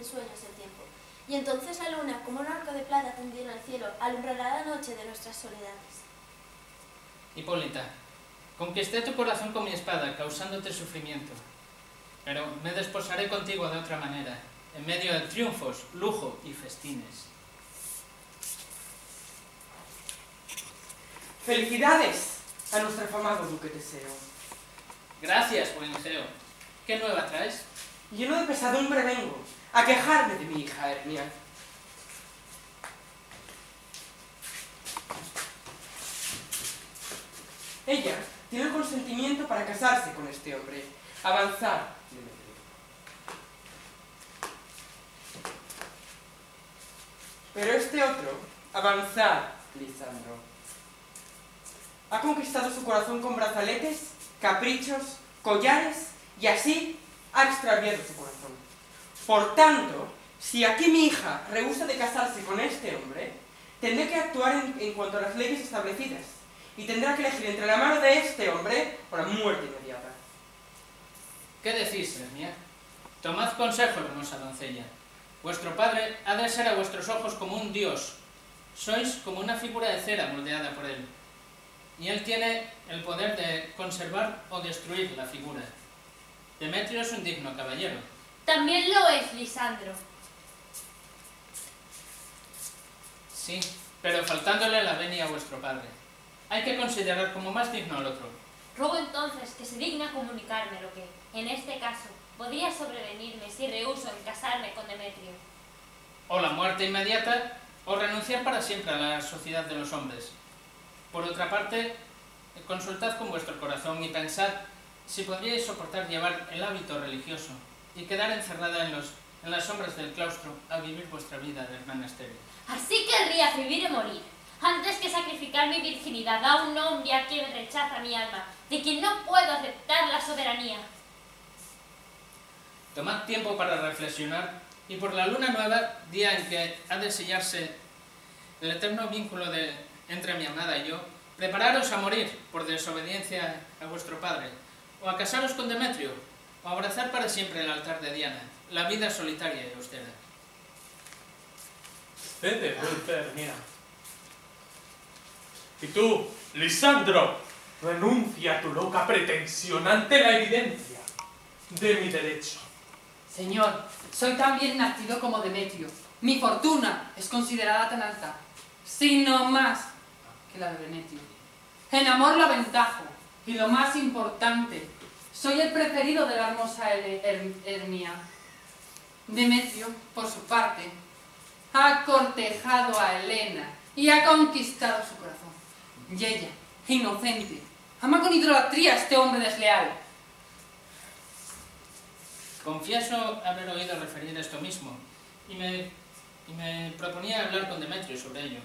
rápidamente en sueños el tiempo. Y entonces la luna, como un arco de plata tendido en el cielo, alumbrará la noche de nuestras soledades. Hipólita, conquisté tu corazón con mi espada, causándote sufrimiento. Pero me desposaré contigo de otra manera, en medio de triunfos, lujo y festines. ¡Felicidades a nuestro afamado duque Teseo! Gracias, buen Geo. ¿Qué nueva traes? Lleno de pesadumbre vengo a quejarme de mi hija Hermia. Ella tiene el consentimiento para casarse con este hombre, avanzar. Pero este otro, avanzar, Lisandro, ha conquistado su corazón con brazaletes, caprichos, collares y así ha extraviado su corazón. Por tanto, si aquí mi hija rehúsa de casarse con este hombre, tendré que actuar en, cuanto a las leyes establecidas y tendrá que elegir entre la mano de este hombre o la muerte inmediata. ¿Qué decís, Hermia? Tomad consejo, hermosa doncella. Vuestro padre ha de ser a vuestros ojos como un dios. Sois como una figura de cera moldeada por él. Y él tiene el poder de conservar o destruir la figura. Demetrio es un digno caballero. También lo es Lisandro. Sí, pero faltándole la venia a vuestro padre. Hay que considerar como más digno al otro. Ruego entonces que se digna comunicarme lo que, en este caso, podría sobrevenirme si rehuso en casarme con Demetrio. O la muerte inmediata, o renunciar para siempre a la sociedad de los hombres. Por otra parte, consultad con vuestro corazón y pensad si podríais soportar llevar el hábito religioso y quedar encerrada en, los, en las sombras del claustro a vivir vuestra vida de hermana estéril. Así querría vivir y morir, antes que sacrificar mi virginidad a un hombre a quien rechaza mi alma, de quien no puedo aceptar la soberanía. Tomad tiempo para reflexionar y por la luna nueva, día en que ha de sellarse el eterno vínculo de, entre mi amada y yo, prepararos a morir por desobediencia a vuestro padre, o a casaros con Demetrio, o abrazar para siempre el altar de Diana, la vida solitaria y austera. Vete, dulce Hermia. Y tú, Lisandro, renuncia a tu loca pretensión ante la evidencia de mi derecho. Señor, soy tan bien nacido como Demetrio. Mi fortuna es considerada tan alta, sino más que la de Demetrio. En amor lo aventajo, y lo más importante, soy el preferido de la hermosa Hermia. Demetrio, por su parte, ha cortejado a Helena y ha conquistado su corazón. Y ella, inocente, ama con idolatría a este hombre desleal. Confieso haber oído referir esto mismo, y me, y me proponía hablar con Demetrio sobre ello,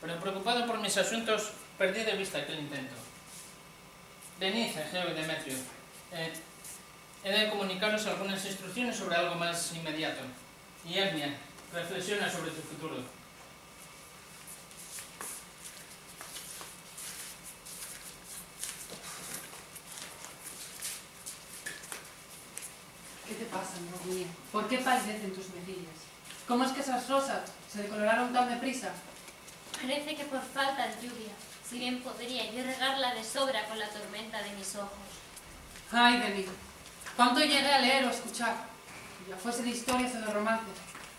pero preocupado por mis asuntos, perdí de vista aquel intento. Venid, Egeo y Demetrio, eh, he de comunicaros algunas instrucciones sobre algo más inmediato. Y Hermia, reflexiona sobre tu futuro. ¿Qué te pasa, amor mío? ¿Por qué palidecen tus mejillas? ¿Cómo es que esas rosas se decoloraron tan deprisa? Parece que por falta de lluvia, si bien podría yo regarla de sobra con la tormenta de mis ojos. Ay de mí, cuánto llegué a leer o escuchar, ya fuese de historias o de romances,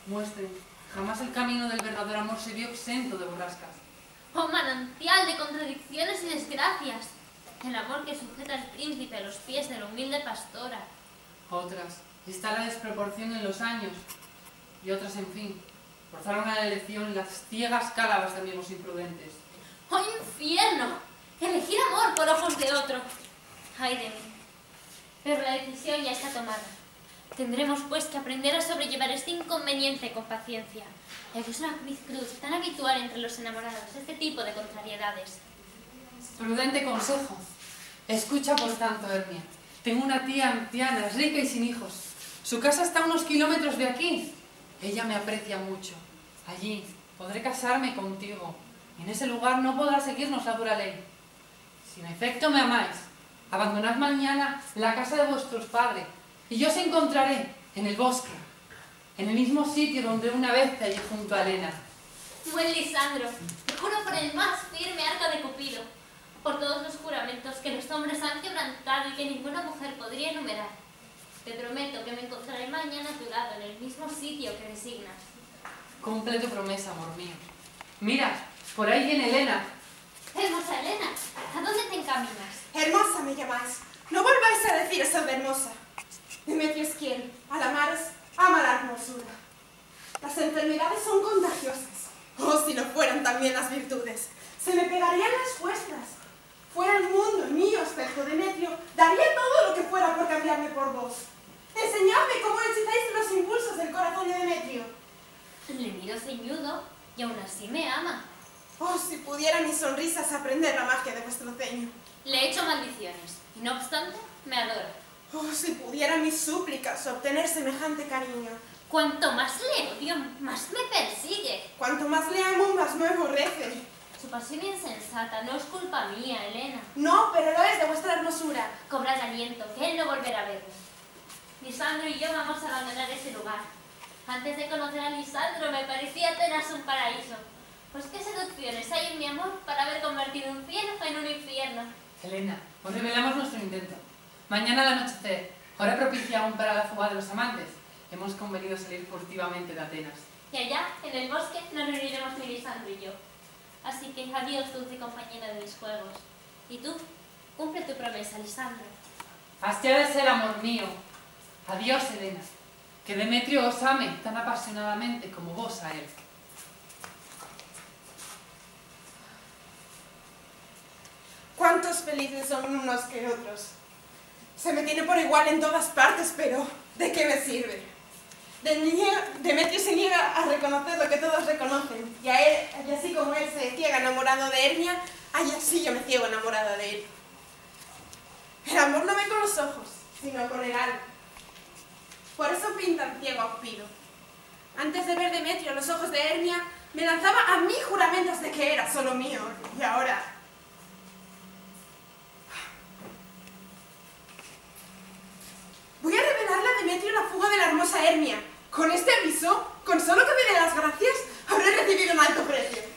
muestren, jamás el camino del verdadero amor se vio exento de borrascas. Oh manantial de contradicciones y desgracias. El amor que sujeta al príncipe a los pies de la humilde pastora. Otras, está la desproporción en los años, y otras, en fin, forzaron a la elección las ciegas cálabas de amigos imprudentes. ¡Oh infierno! Elegir amor por ojos de otro. Ay de mí. Pero la decisión ya está tomada. Tendremos pues que aprender a sobrellevar este inconveniente con paciencia. Es una cruz tan habitual entre los enamorados, este tipo de contrariedades. Prudente consejo. Escucha, por tanto, Hermia. Tengo una tía anciana, rica y sin hijos. Su casa está a unos kilómetros de aquí. Ella me aprecia mucho. Allí podré casarme contigo. en ese lugar no podrá seguirnos la dura ley. Si en efecto me amáis, abandonad mañana la casa de vuestros padres, y yo os encontraré en el bosque, en el mismo sitio donde una vez te hallé junto a Elena. Buen Lisandro, te juro por el más firme arco de Cupido, por todos los juramentos que los hombres han quebrantado y que ninguna mujer podría enumerar. Te prometo que me encontraré mañana a tu lado en el mismo sitio que designas. Cumple tu promesa, amor mío. Mira, por ahí viene Elena. Hermosa Elena, ¿a dónde te encaminas? Hermosa me llamáis. No volváis a decir eso de hermosa. Demetrio es quien, al amaros, ama la hermosura. Las enfermedades son contagiosas. Oh, si no fueran también las virtudes. Se me pegarían las vuestras. Fuera el mundo el mío espejo, Demetrio, daría todo lo que fuera por cambiarme por vos. Enseñadme cómo hechizáis los impulsos del corazón de Demetrio. Le miro ceñudo y aún así me ama. Oh, si pudiera mis sonrisas aprender la magia de vuestro ceño. Le he hecho maldiciones y no obstante me adora. Oh, si pudiera mis súplicas obtener semejante cariño. Cuanto más le odio, más me persigue. Cuanto más le amo, más me aborrece. Su pasión insensata no es culpa mía, Elena. No, pero lo es de vuestra hermosura. Cobrad aliento, que él no volverá a verme. Lisandro y yo vamos a abandonar ese lugar. Antes de conocer a Lisandro me parecía Atenas un paraíso. Pues qué seducciones hay en mi amor para haber convertido un cielo en un infierno. Elena, os revelamos nuestro intento. Mañana al anochecer, hora propicia aún para la fuga de los amantes, hemos convenido salir furtivamente de Atenas. Y allá, en el bosque, nos reuniremos mi Lisandro y yo. Así que adiós, dulce compañera de mis juegos. Y tú, cumple tu promesa, Lisandro. Así ha de ser, amor mío. Adiós, Elena. Que Demetrio os ame tan apasionadamente como vos a él. Cuántos felices son unos que otros. Se me tiene por igual en todas partes, pero ¿de qué me sirve? Demetrio se niega a reconocer lo que todos reconocen, y, a él, y así como él se ciega enamorado de Hermia, ay, así yo me ciego enamorada de él. El amor no ve con los ojos, sino con el alma. Por eso pintan ciego a Cupido. Antes de ver Demetrio los ojos de Hermia, me lanzaba a mí juramentos de que era solo mío, y ahora Voy a revelarle a Demetrio la fuga de la hermosa Hermia. Con este aviso, con solo que me dé las gracias, habré recibido un alto precio.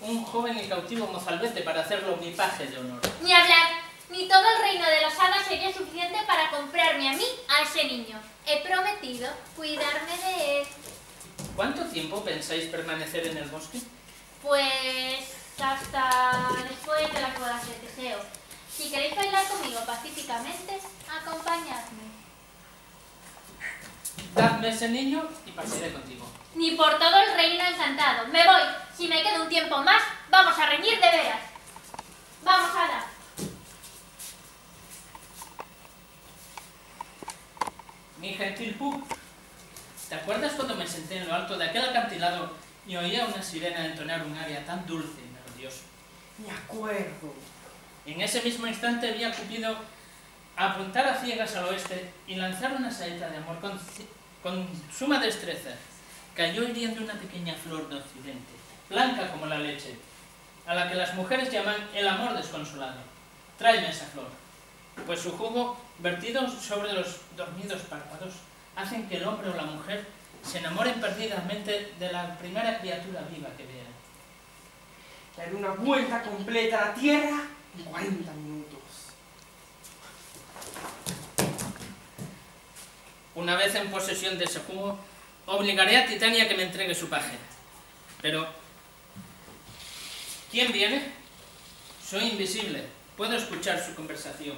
un joven y cautivo mozalbete para hacerlo mi paje de honor. Ni hablar, ni todo el reino de los hadas sería suficiente para comprarme a mí a ese niño. He prometido cuidarme de él. ¿Cuánto tiempo pensáis permanecer en el bosque? Pues hasta después de las bodas de Teseo. Si queréis bailar conmigo pacíficamente, acompañadme. Dadme ese niño y pasaré contigo. Ni por todo el reino encantado. Me voy. Si me quedo un tiempo más, vamos a reñir de veras. Vamos, Ada. Mi gentil Puck, ¿te acuerdas cuando me senté en lo alto de aquel acantilado y oía una sirena entonar un aria tan dulce y melodioso? Me acuerdo. En ese mismo instante vi a Cupido apuntar a ciegas al oeste y lanzar una saeta de amor con, con suma destreza. Cayó hiriendo una pequeña flor de occidente, blanca como la leche, a la que las mujeres llaman el amor desconsolado. Tráeme esa flor, pues su jugo, vertido sobre los dormidos párpados, hacen que el hombre o la mujer se enamoren perdidamente de la primera criatura viva que vean. Dar una vuelta completa a la Tierra en 40 minutos. Una vez en posesión de ese jugo, obligaré a Titania que me entregue su paje. Pero, ¿quién viene? Soy invisible. Puedo escuchar su conversación.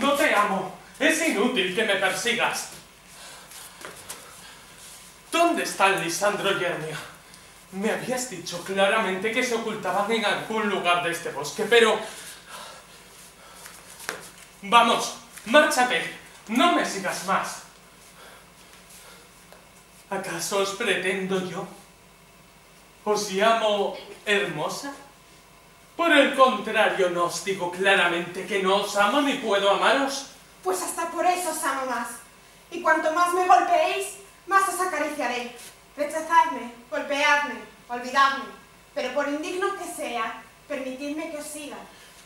No te amo. Es inútil que me persigas. ¿Dónde están Lisandro y? Me habías dicho claramente que se ocultaban en algún lugar de este bosque, pero... Vamos, márchate. No me sigas más. ¿Acaso os pretendo yo? ¿Os llamo hermosa? Por el contrario, no os digo claramente que no os amo ni puedo amaros. Pues hasta por eso os amo más. Y cuanto más me golpeéis, más os acariciaré. Rechazadme, golpeadme, olvidadme. Pero por indigno que sea, permitidme que os siga.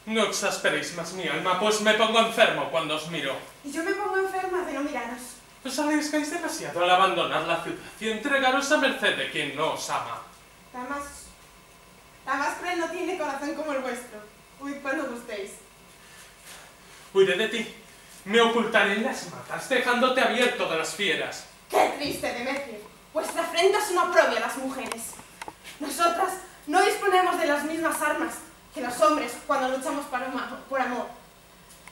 No exasperéis más mi alma, pues me pongo enfermo cuando os miro. Y yo me pongo enferma de no miraros. Os arriesgáis demasiado al abandonar la ciudad y entregaros a merced de quien no os ama. La más cruel no tiene corazón como el vuestro. Huid cuando gustéis. Huiré de ti. Me ocultaré en las matas, dejándote abierto de las fieras. ¡Qué triste, Demetrio! Vuestra afrenta es una oprobio a las mujeres. Nosotras no disponemos de las mismas armas que los hombres cuando luchamos por amor.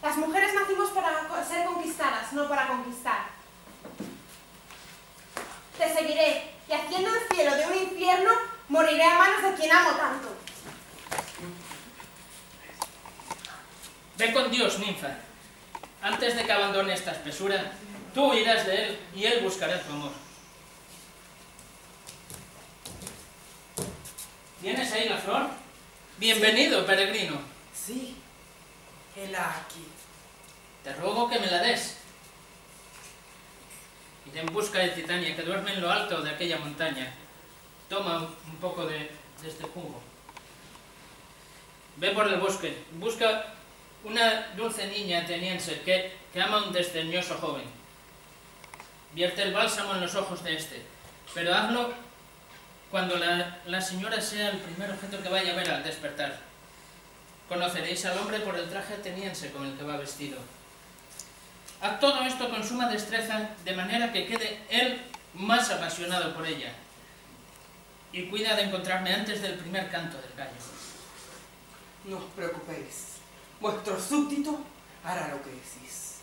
Las mujeres nacimos para ser conquistadas, no para conquistar. Te seguiré y haciendo del cielo de un infierno, moriré a manos de quien amo tanto. Ve con Dios, ninfa. Antes de que abandone esta espesura, tú irás de él y él buscará tu amor. ¿Tienes ahí la flor? Bienvenido, peregrino. Sí, hela aquí. Te ruego que me la des. Iré en busca de Titania, que duerme en lo alto de aquella montaña. Toma un- un poco de, de este jugo. Ve por el bosque, busca una dulce niña ateniense que, ama a un desdeñoso joven. Vierte el bálsamo en los ojos de este, pero hazlo cuando la, la señora sea el primer objeto que vaya a ver al despertar. Conoceréis al hombre por el traje ateniense con el que va vestido. Haz todo esto con suma destreza, de manera que quede él más apasionado por ella. Y cuida de encontrarme antes del primer canto del gallo. No os preocupéis. Vuestro súbdito hará lo que decís.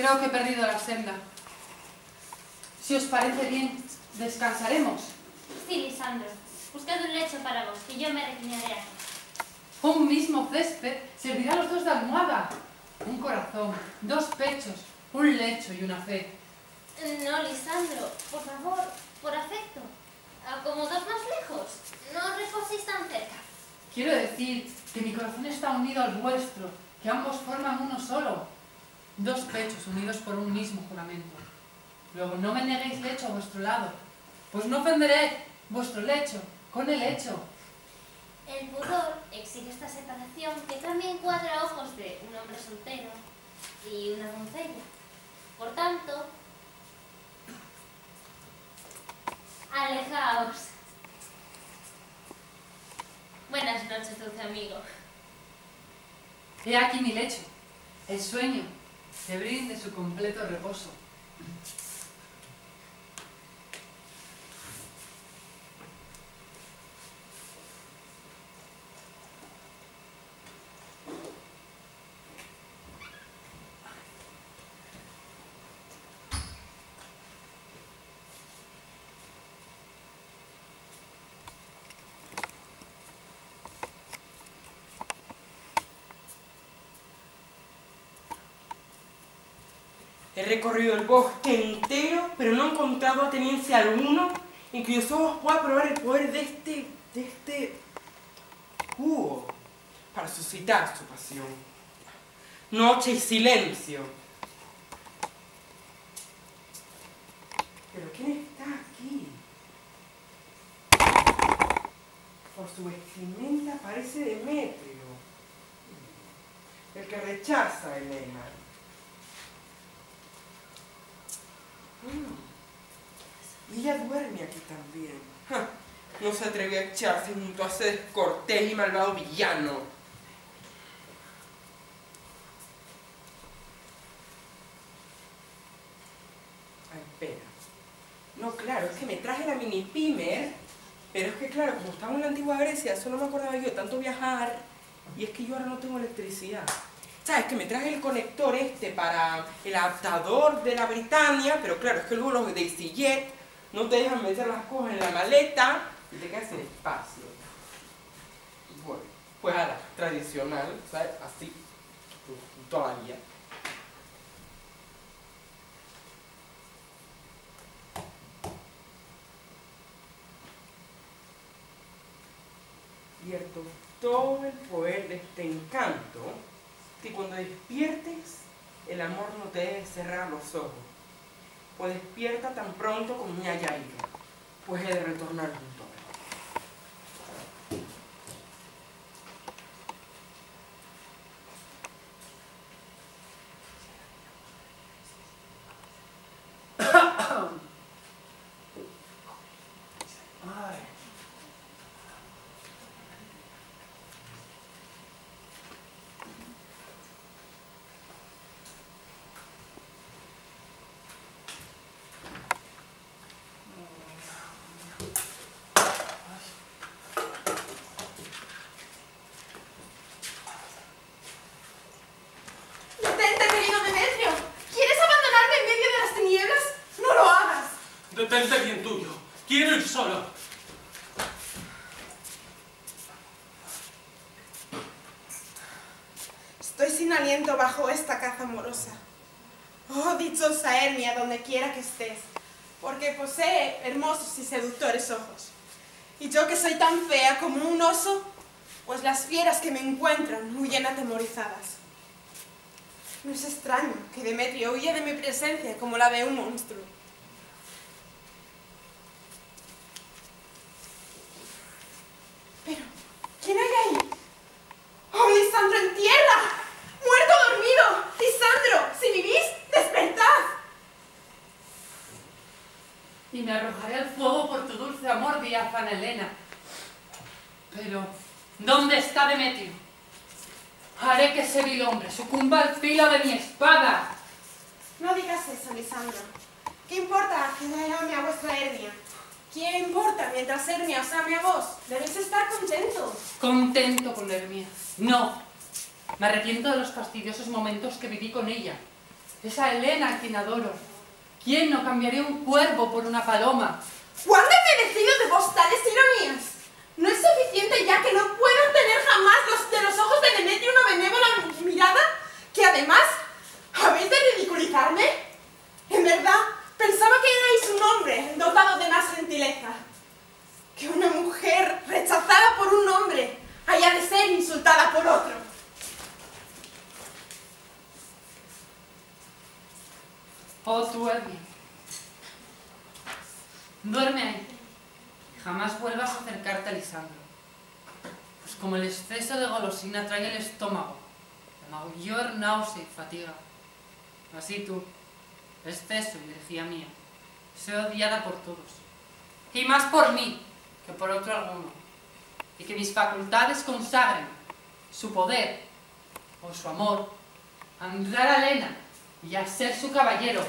Creo que he perdido la senda. Si os parece bien, descansaremos. Sí, Lisandro. Buscad un lecho para vos, que yo me reclinaré aquí. Un mismo césped servirá a los dos de almohada. Un corazón, dos pechos, un lecho y una fe. No, Lisandro, por favor, por afecto. Acomodaos más lejos. No reposéis tan cerca. Quiero decir que mi corazón está unido al vuestro, que ambos forman uno solo. Dos pechos unidos por un mismo juramento. Luego no me neguéis lecho a vuestro lado, pues no ofenderé vuestro lecho con el hecho. El pudor exige esta separación que también cuadra ojos de un hombre soltero y una doncella. Por tanto, alejaos. Buenas noches, dulce amigo. He aquí mi lecho, el sueño, que brinde su completo reposo. He recorrido el bosque entero, pero no he encontrado ateniense alguno en cuyos ojos pueda probar el poder de este, de este jugo para suscitar su pasión. Noche y silencio. ¿Pero quién está aquí? Por su vestimenta parece Demetrio, el que rechaza a Helena. Y ella duerme aquí también. No se atrevió a echarse junto a ese descortés y malvado villano. Ay, espera. No, claro, es que me traje la mini pimer, pero es que claro, como estaba en la antigua Grecia, eso no me acordaba yo tanto viajar, y es que yo ahora no tengo electricidad. ¿Sabes? Que me traje el conector este para el adaptador de la Britannia, pero claro, es que luego los de EasyJet no te dejan meter las cosas en la maleta y te quedas sin espacio. Bueno, pues a la tradicional, ¿sabes? Así, todavía. Todo el poder de este encanto que cuando despiertes, el amor no te debe cerrar los ojos, pues despierta tan pronto como haya ido, pues he de retornar junto él. Ay. ¡Detente, querido Demetrio! ¿Quieres abandonarme en medio de las tinieblas? ¡No lo hagas! Detente bien tuyo. Quiero ir solo. Estoy sin aliento bajo esta caza amorosa. Oh, dichosa Hermia, donde quiera que estés, porque posee hermosos y seductores ojos. Y yo que soy tan fea como un oso, pues las fieras que me encuentran huyen atemorizadas. No es extraño que Demetrio huya de mi presencia como la de un monstruo. Pero, ¿quién hay ahí? ¡Oh, Lisandro en tierra! ¡Muerto dormido! ¡Lisandro! Si vivís, despertad. Y me arrojaré al fuego por tu dulce amor, diáfana Helena. Pero, ¿dónde está Demetrio? Haré que ese vil hombre sucumba al filo de mi espada. No digas eso, Lisandro. ¿Qué importa que ame a vuestra Hermia? ¿Qué importa mientras Hermia os ame a vos? Debéis estar contentos. Contento con Hermia. No. Me arrepiento de los fastidiosos momentos que viví con ella. Esa Elena a quien adoro. ¿Quién no cambiaría un cuervo por una paloma? ¿Cuándo he merecido de vos tales ironías? ¿No es suficiente ya que no puedo tener jamás los, de los ojos de Demetrio una benévola mirada? ¿Que además habéis de ridiculizarme? En verdad, pensaba que erais un hombre dotado de más gentileza. Que una mujer rechazada por un hombre haya de ser insultada por otro. Oh, tu Hermia. Duerme ahí. Jamás vuelvas a acercarte a Lisandro. Pues como el exceso de golosina trae el estómago, la mayor náusea y fatiga. Así tú, exceso y herejía mía, soy odiada por todos. Y más por mí que por otro alguno. Y que mis facultades consagren su poder o su amor a honrar a Elena y a ser su caballero.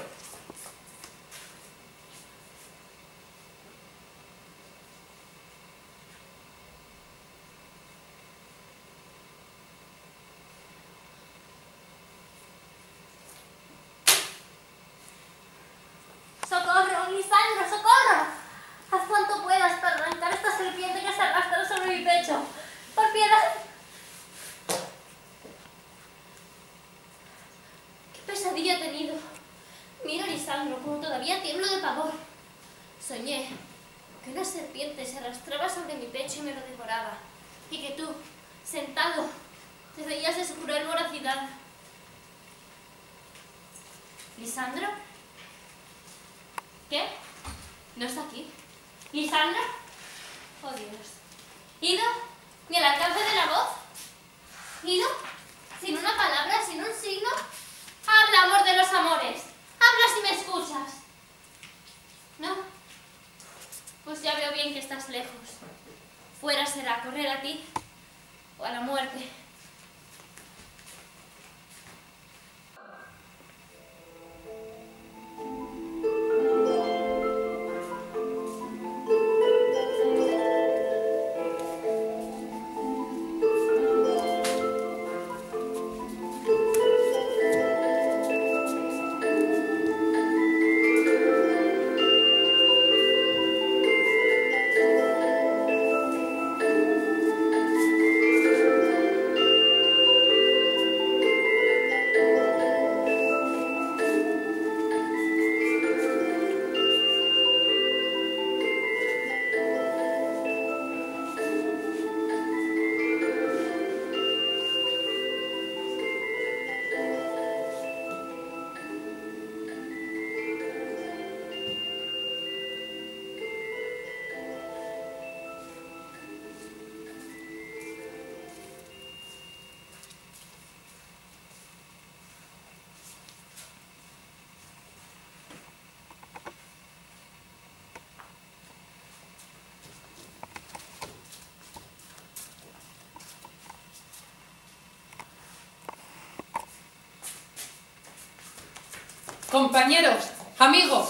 Compañeros, amigos,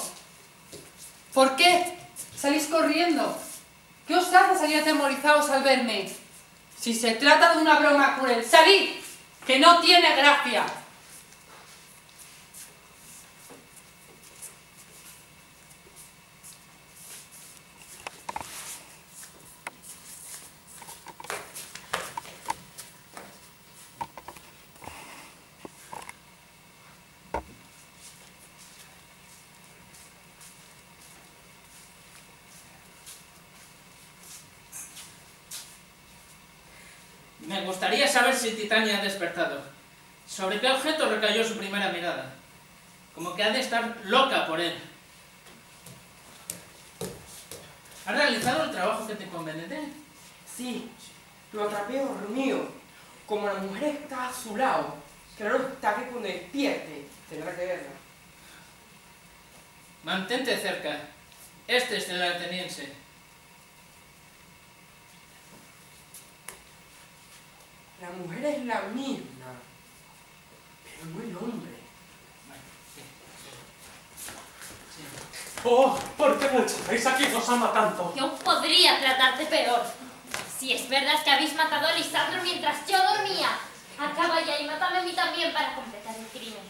¿por qué salís corriendo? ¿Qué os hace salir atemorizados al verme? Si se trata de una broma cruel, salid, que no tiene gracia. Me gustaría saber si Titania ha despertado. ¿Sobre qué objeto recayó su primera mirada? Como que ha de estar loca por él. ¿Has realizado el trabajo que te encomendé? Sí, lo atrapé dormido. Como la mujer está a su lado, claro está que cuando despierte tendrá que verla. Mantente cerca. Este es el ateniense. La mujer es la misma, pero no el hombre. Oh, ¿por qué no echáis a quien os ama tanto? Yo podría tratarte peor. Si es verdad que habéis matado a Lisandro mientras yo dormía, acaba ya y mátame a mí también para completar el crimen.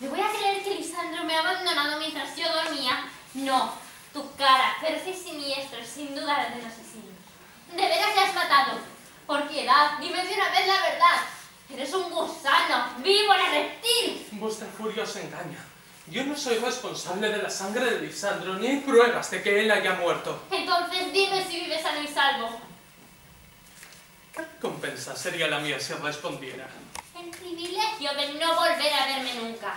¿Me voy a creer que Lisandro me ha abandonado mientras yo dormía? No. Tu cara, y siniestro, es sin duda la de un asesino. ¿De veras le has matado? Por piedad, dime de una vez la verdad. Eres un gusano, víbora, reptil. Vuestra furia os engaña. Yo no soy responsable de la sangre de Lisandro, ni hay pruebas de que él haya muerto. Entonces dime si vives sano y salvo. ¿Qué recompensa sería la mía si respondiera? El privilegio de no volver a verme nunca.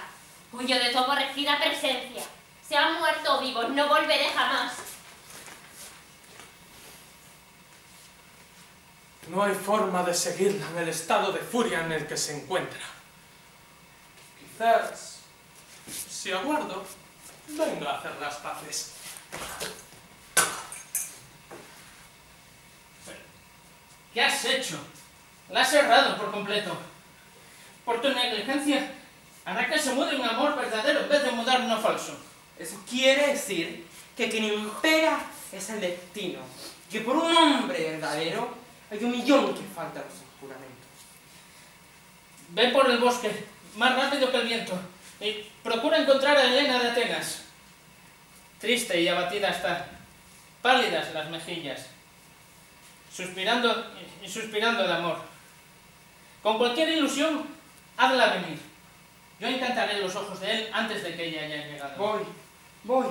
Huyo de tu aborrecida presencia. Sea muerto o vivo, no volveré jamás. No hay forma de seguirla en el estado de furia en el que se encuentra. Quizás, si aguardo, venga a hacer las paces. ¿Qué has hecho? La has cerrado por completo. Por tu negligencia, hará que se mude un amor verdadero en vez de mudar uno falso. Eso quiere decir que quien impera es el destino. Que por un hombre verdadero hay un millón que falta a los juramentos. Ve por el bosque, más rápido que el viento, y procura encontrar a Helena de Atenas. Triste y abatida está, pálidas las mejillas, suspirando y suspirando de amor. Con cualquier ilusión, hazla venir. Yo encantaré los ojos de él antes de que ella haya llegado. Voy, voy.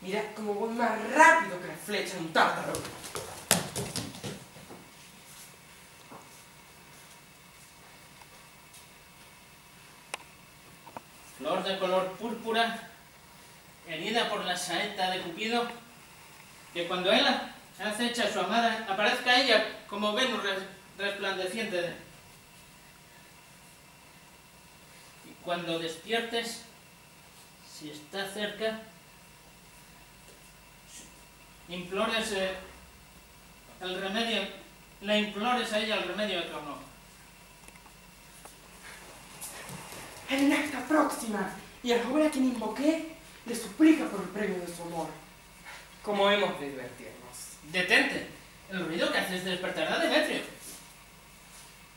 Mira cómo voy más rápido que la flecha de un tártaro. Flor de color púrpura, herida por la saeta de Cupido, que cuando él acecha a su amada, aparezca ella como Venus res- resplandeciente. de- Y cuando despiertes, si está cerca, implores eh, el remedio, le implores a ella el remedio de tu amor. Helena está próxima y el joven a quien invoqué le suplica por el premio de su amor. Como hemos de divertirnos. Detente, el ruido que haces despertará a Demetrio.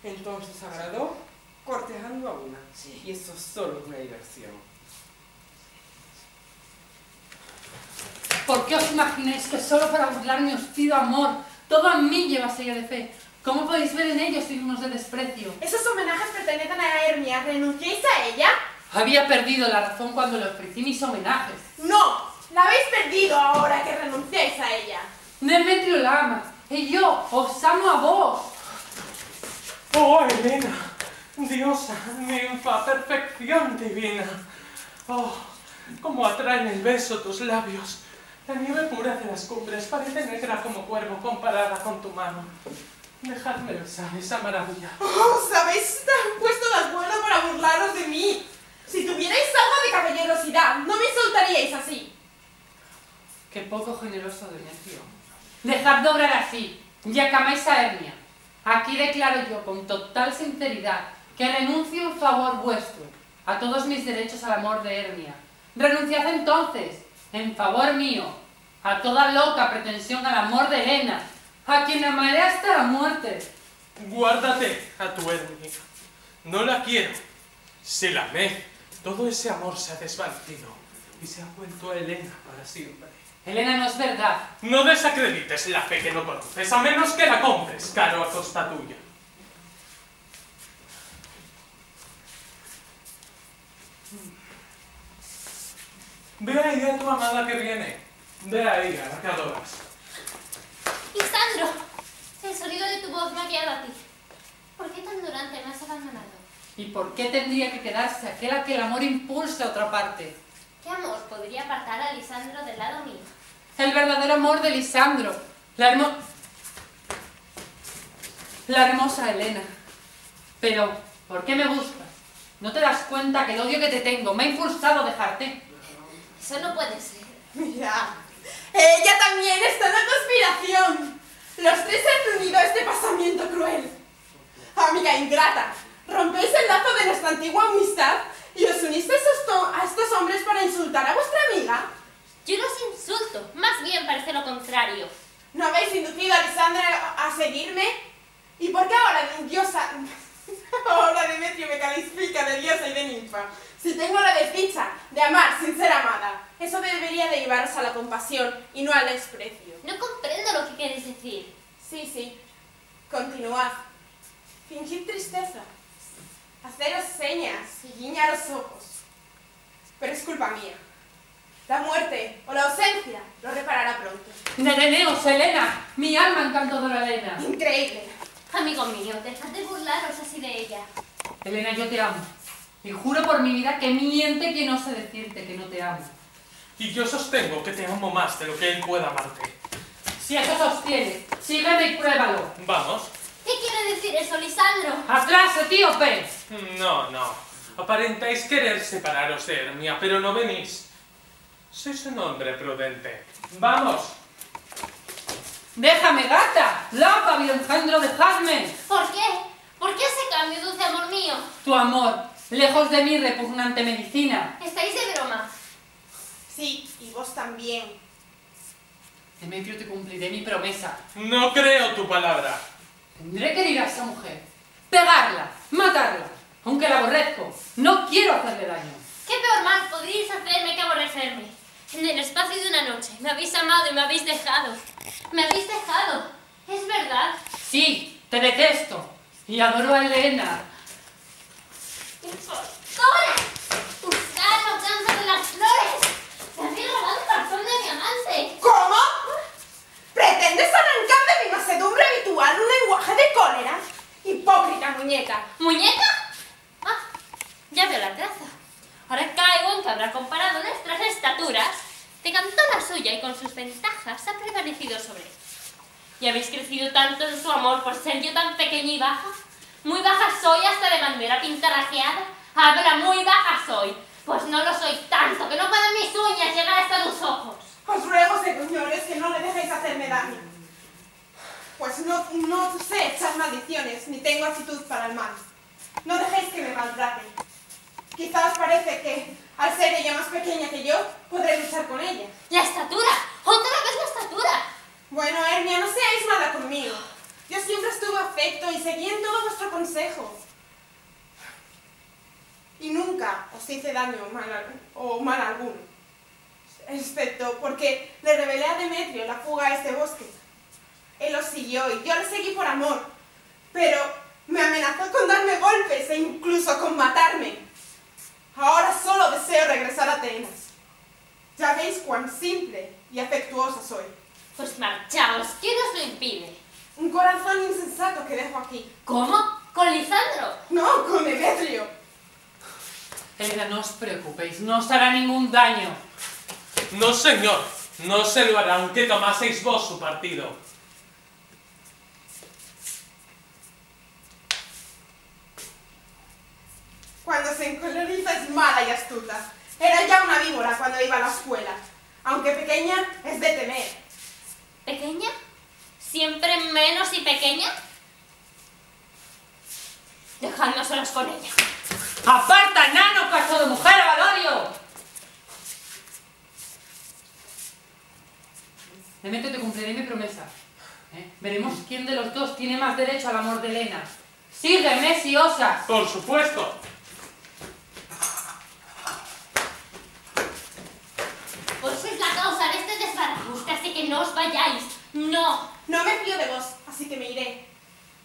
Entonces agradó cortejando a una. Y eso solo es una diversión. ¿Por qué os imagináis que solo para burlarme os pido amor? Todo a mí lleva sello de fe. ¿Cómo podéis ver en ellos signos de desprecio? Esos homenajes pertenecen a Hermia. ¿Renunciáis a ella? Había perdido la razón cuando le ofrecí mis homenajes. No, la habéis perdido ahora que renunciáis a ella. Demetrio la ama, y yo os amo a vos. Oh, Elena, diosa, ninfa, perfección divina. Oh, cómo atraen el beso tus labios. La nieve pura de las cumbres parece negra como cuervo comparada con tu mano. Dejadme besar esa maravilla. Oh, ¿Os habéis puesto las buenas para burlaros de mí? Si tuvierais algo de caballerosidad, no me insultaríais así. Qué poco generoso Demetrio. Dejad de obrar así, ya que amáis a Hermia. Aquí declaro yo con total sinceridad que renuncio en favor vuestro a todos mis derechos al amor de Hermia. Renunciad entonces, en favor mío, a toda loca pretensión al amor de Helena, a quien amaré hasta la muerte. Guárdate a tu Hermia. No la quiero. Si la amé, todo ese amor se ha desvanecido y se ha vuelto a Elena para siempre. Helena no es verdad. No desacredites la fe que no conoces, a menos que la compres caro a costa tuya. Ve ahí a tu amada que viene. Ve ahí a la que adoras. Lisandro, el sonido de tu voz me ha guiado a ti. ¿Por qué tan durante me has abandonado? ¿Y por qué tendría que quedarse aquel a que el amor impulsa a otra parte? ¿Qué amor podría apartar a Lisandro del lado mío? El verdadero amor de Lisandro. La, hermo- la hermosa Helena. Pero, ¿por qué me buscas? ¿No te das cuenta que el odio que te tengo me ha impulsado a dejarte? Eso no puede ser. Mira, ella también está en la conspiración. Los tres han unido a este pasamiento cruel. Amiga ingrata, rompéis el lazo de nuestra antigua amistad y os uniste a estos, to- a estos hombres para insultar a vuestra amiga. Yo los insulto, más bien parece lo contrario. ¿No habéis inducido a Lisandra a seguirme? ¿Y por qué ahora diosa... ahora Demetrio me califica de diosa y de ninfa? Si tengo la desdicha de amar sin ser amada, eso debería de llevaros a la compasión y no al desprecio. No comprendo lo que quieres decir. Sí, sí. Continuad. Fingid tristeza. Haceros señas y guiñaros ojos. Pero es culpa mía. La muerte o la ausencia lo reparará pronto. Nereneos, Helena, mi alma la Helena. Increíble. Amigo mío, dejad de burlaros así de ella. Helena, yo te amo. Y juro por mi vida que miente quien no sé decirte que no te amo. Y yo sostengo que te amo más de lo que él pueda amarte. Si eso sostiene, sígueme y pruébalo. Vamos. ¿Qué quiere decir eso, Lisandro? ¡Atrás, etíope! No, no. Aparentáis querer separaros de Hermia, pero no venís. Sois un hombre prudente. ¡Vamos! ¡Déjame, gata! ¡Loca, engendro, dejadme! ¿Por qué? ¿Por qué ese cambio, dulce amor mío? Tu amor, lejos de mi repugnante medicina. ¿Estáis de broma? Sí, y vos también. Demetrio, te cumpliré mi promesa. No creo tu palabra. Tendré que ir a esa mujer, pegarla, matarla, aunque la aborrezco. No quiero hacerle daño. ¿Qué peor mal podríais hacerme que aborrecerme? En el espacio de una noche me habéis amado y me habéis dejado. Me habéis dejado. ¿Es verdad? Sí, te detesto. Y adoro a Elena. Muñeca. ¿Muñeca? Ah, ya veo la traza. Ahora caigo en que habrá comparado nuestras estaturas, te cantó la suya y con sus ventajas ha prevalecido sobre él. ¿Y habéis crecido tanto en su amor por ser yo tan pequeña y baja? Muy baja soy hasta de bandera pintarrajeada. Habla, muy baja soy. Pues no lo soy tanto que no pueden mis uñas llegar hasta tus ojos. Os ruego, señores, que no le dejéis hacerme daño. Pues no, no sé echar maldiciones, ni tengo actitud para el mal. No dejéis que me maltraten. Quizá os parece que, al ser ella más pequeña que yo, podré luchar con ella. ¡La estatura! ¡Otra vez la estatura! Bueno, Hermia, no seáis mala conmigo. Yo siempre estuve afecto y seguí en todo vuestro consejo. Y nunca os hice daño mal, o mal alguno. Excepto porque le revelé a Demetrio la fuga a este bosque. Él lo siguió y yo le seguí por amor. Pero me amenazó con darme golpes e incluso con matarme. Ahora solo deseo regresar a Atenas. Ya veis cuán simple y afectuosa soy. Pues marchaos, ¿quién os lo impide? Un corazón insensato que dejo aquí. ¿Cómo? ¿Con Lisandro? No, con Demetrio. Elena, no os preocupéis, no os hará ningún daño. No, señor. No se lo hará, aunque tomaseis vos su partido. Cuando se encoleriza es mala y astuta. Era ya una víbora cuando iba a la escuela. Aunque pequeña, es de temer. ¿Pequeña? ¿Siempre menos y pequeña? Dejadnos solos con ella. ¡Aparta, nano, caso de mujer, Valorio! Demetrio, te cumpliré mi promesa. ¿eh? Veremos quién de los dos tiene más derecho al amor de Elena. Sígueme si osas. Por supuesto. Vos sois la causa de este desbarajuste, así que no os vayáis. No. No me fío de vos, así que me iré.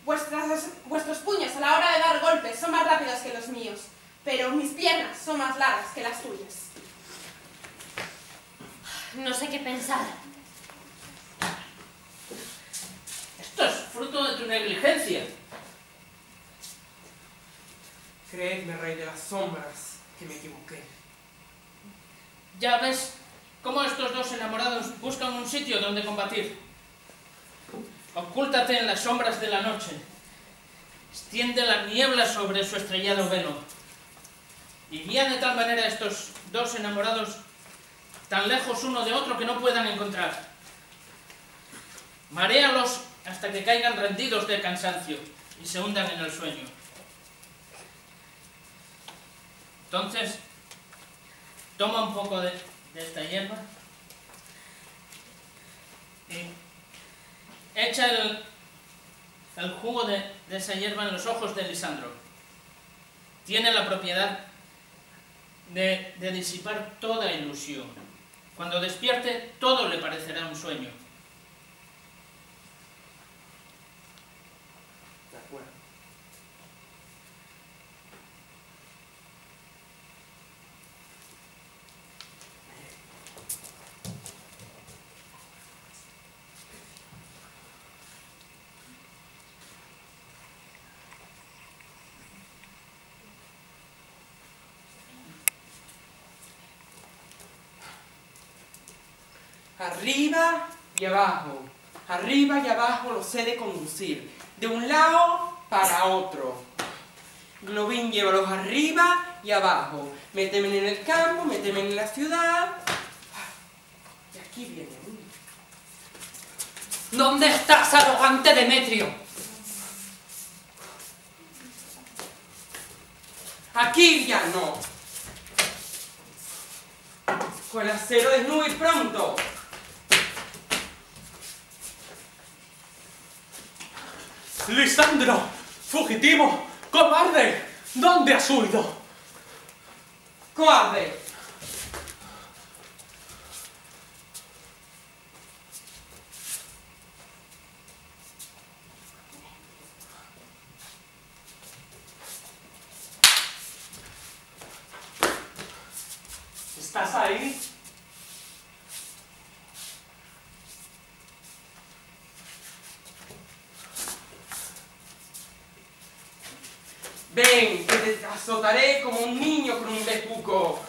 Vuestras- vuestros puños a la hora de dar golpes son más rápidos que los míos, pero mis piernas son más largas que las tuyas. No sé qué pensar. Esto es fruto de tu negligencia. Creedme, rey de las sombras, que me equivoqué. Ya ves cómo estos dos enamorados buscan un sitio donde combatir. Ocúltate en las sombras de la noche. Extiende la niebla sobre su estrellado velo. Y guía de tal manera a estos dos enamorados tan lejos uno de otro que no puedan encontrar. Maréalos hasta que caigan rendidos de cansancio y se hundan en el sueño. Entonces, toma un poco de, de esta hierba y echa el, el jugo de, de esa hierba en los ojos de Lisandro. Tiene la propiedad de, de disipar toda ilusión. Cuando despierte, todo le parecerá un sueño. Arriba y abajo, arriba y abajo lo sé de conducir, de un lado para otro. Globín, llévalos arriba y abajo. Méteme en el campo, méteme en la ciudad. Y aquí viene uno. ¿Dónde estás, arrogante Demetrio? Aquí ya no. Con acero desnudo y pronto. Lisandro, fugitivo, cobarde, ¿dónde has huido? Cobarde. ¿Estás ahí? Ven, que te azotaré como un niño con un bejuco.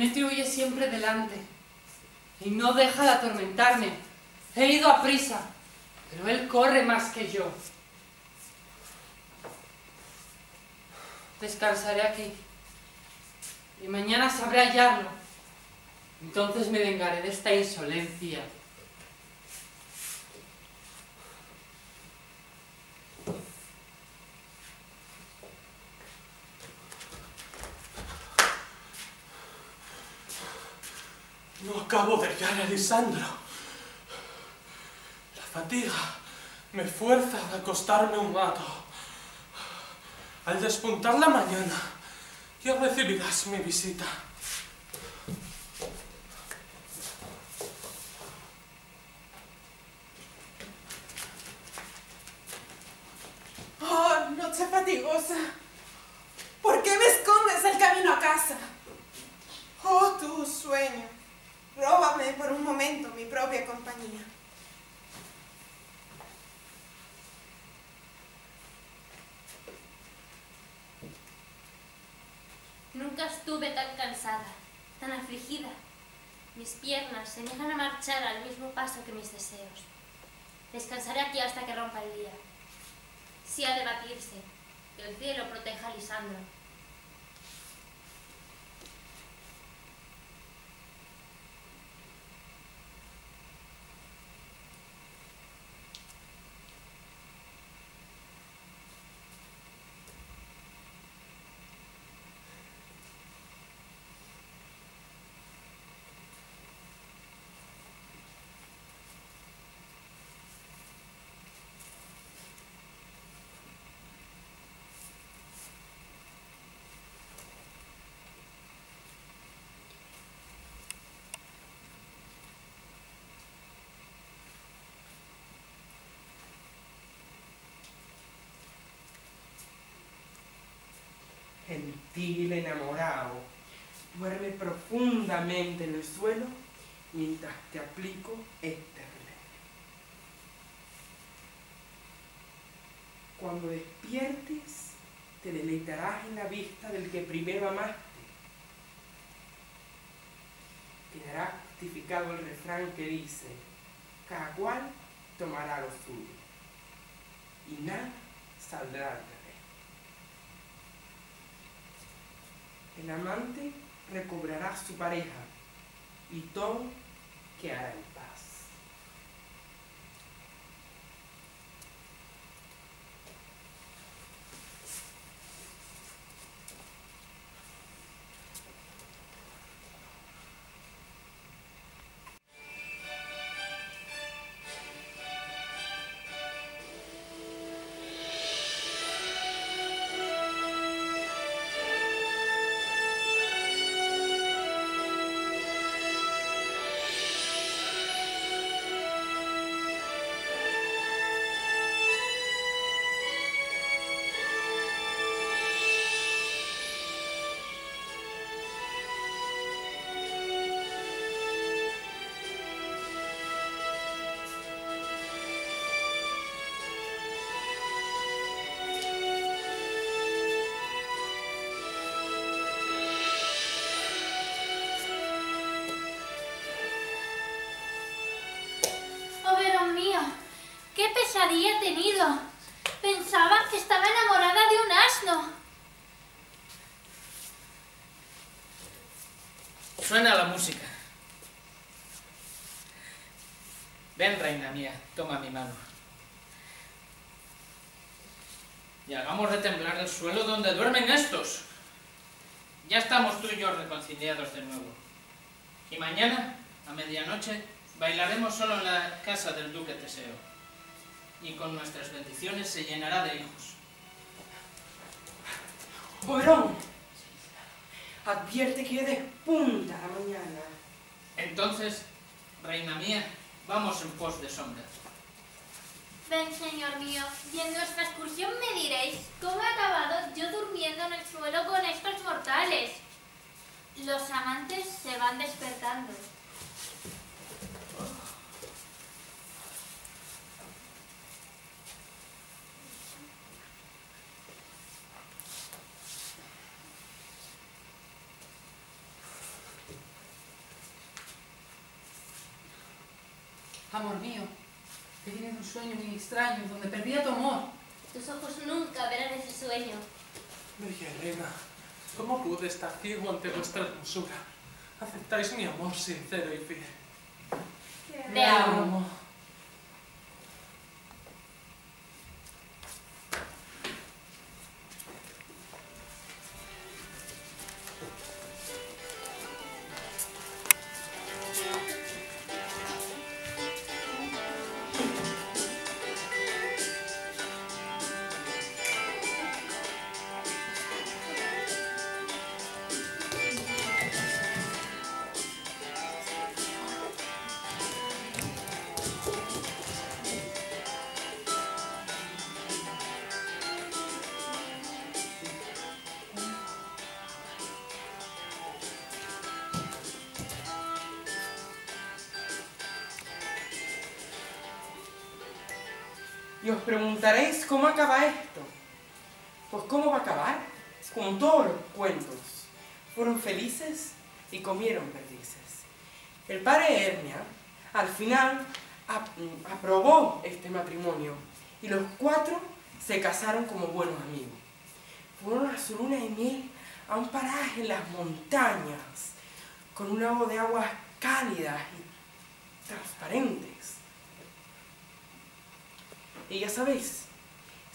Demetrio huye siempre delante y no deja de atormentarme. He ido a prisa, pero él corre más que yo. Descansaré aquí y mañana sabré hallarlo. Entonces me vengaré de esta insolencia. No acabo de hallar a Lisandro. La fatiga me fuerza a acostarme un rato. Al despuntar la mañana, ya recibirás mi visita. Oh, noche fatigosa. ¿Por qué me escondes el camino a casa? Oh, tu sueño. Róbame por un momento mi propia compañía. Nunca estuve tan cansada, tan afligida. Mis piernas se niegan a marchar al mismo paso que mis deseos. Descansaré aquí hasta que rompa el día. Si ha de batirse, que el cielo proteja a Lisandro. Gentil enamorado, duerme profundamente en el suelo mientras te aplico este remedio. Cuando despiertes, te deleitarás en la vista del que primero amaste. Quedará justificado el refrán que dice, cada cual tomará lo suyo y nada saldrá al revés. El amante recobrará su pareja y todo quedará Pensaba que estaba enamorada de un asno. Suena la música. Ven, reina mía, toma mi mano. Y hagamos retemblar el suelo donde duermen estos. Ya estamos tú y yo reconciliados de nuevo. Y mañana, a medianoche, bailaremos solo en la casa del duque Teseo. Y con nuestras bendiciones se llenará de hijos. Oberón, advierte que despunta la mañana. Entonces, reina mía, vamos en pos de sombra. Ven, señor mío, y en nuestra excursión me diréis cómo he acabado yo durmiendo en el suelo con estos mortales. Los amantes se van despertando. Amor mío, he tenido un sueño muy extraño donde perdía tu amor. Tus ojos nunca verán ese sueño. Bella Elena, ¿cómo pude estar ciego ante vuestra hermosura? Aceptáis mi amor sincero y fiel. Te amo. Os preguntaréis cómo acaba esto. Pues cómo va a acabar, como todos los cuentos. Fueron felices y comieron perdices. El padre Hernia, al final, ap- aprobó este matrimonio y los cuatro se casaron como buenos amigos. Fueron a su luna de miel a un paraje en las montañas, con un lago de aguas cálidas y transparentes. Y ya sabéis,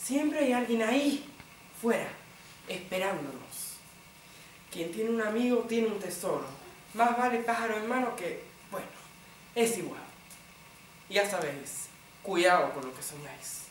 siempre hay alguien ahí, fuera, esperándonos. Quien tiene un amigo tiene un tesoro. Más vale pájaro en mano que, bueno, es igual. Ya sabéis, cuidado con lo que soñáis.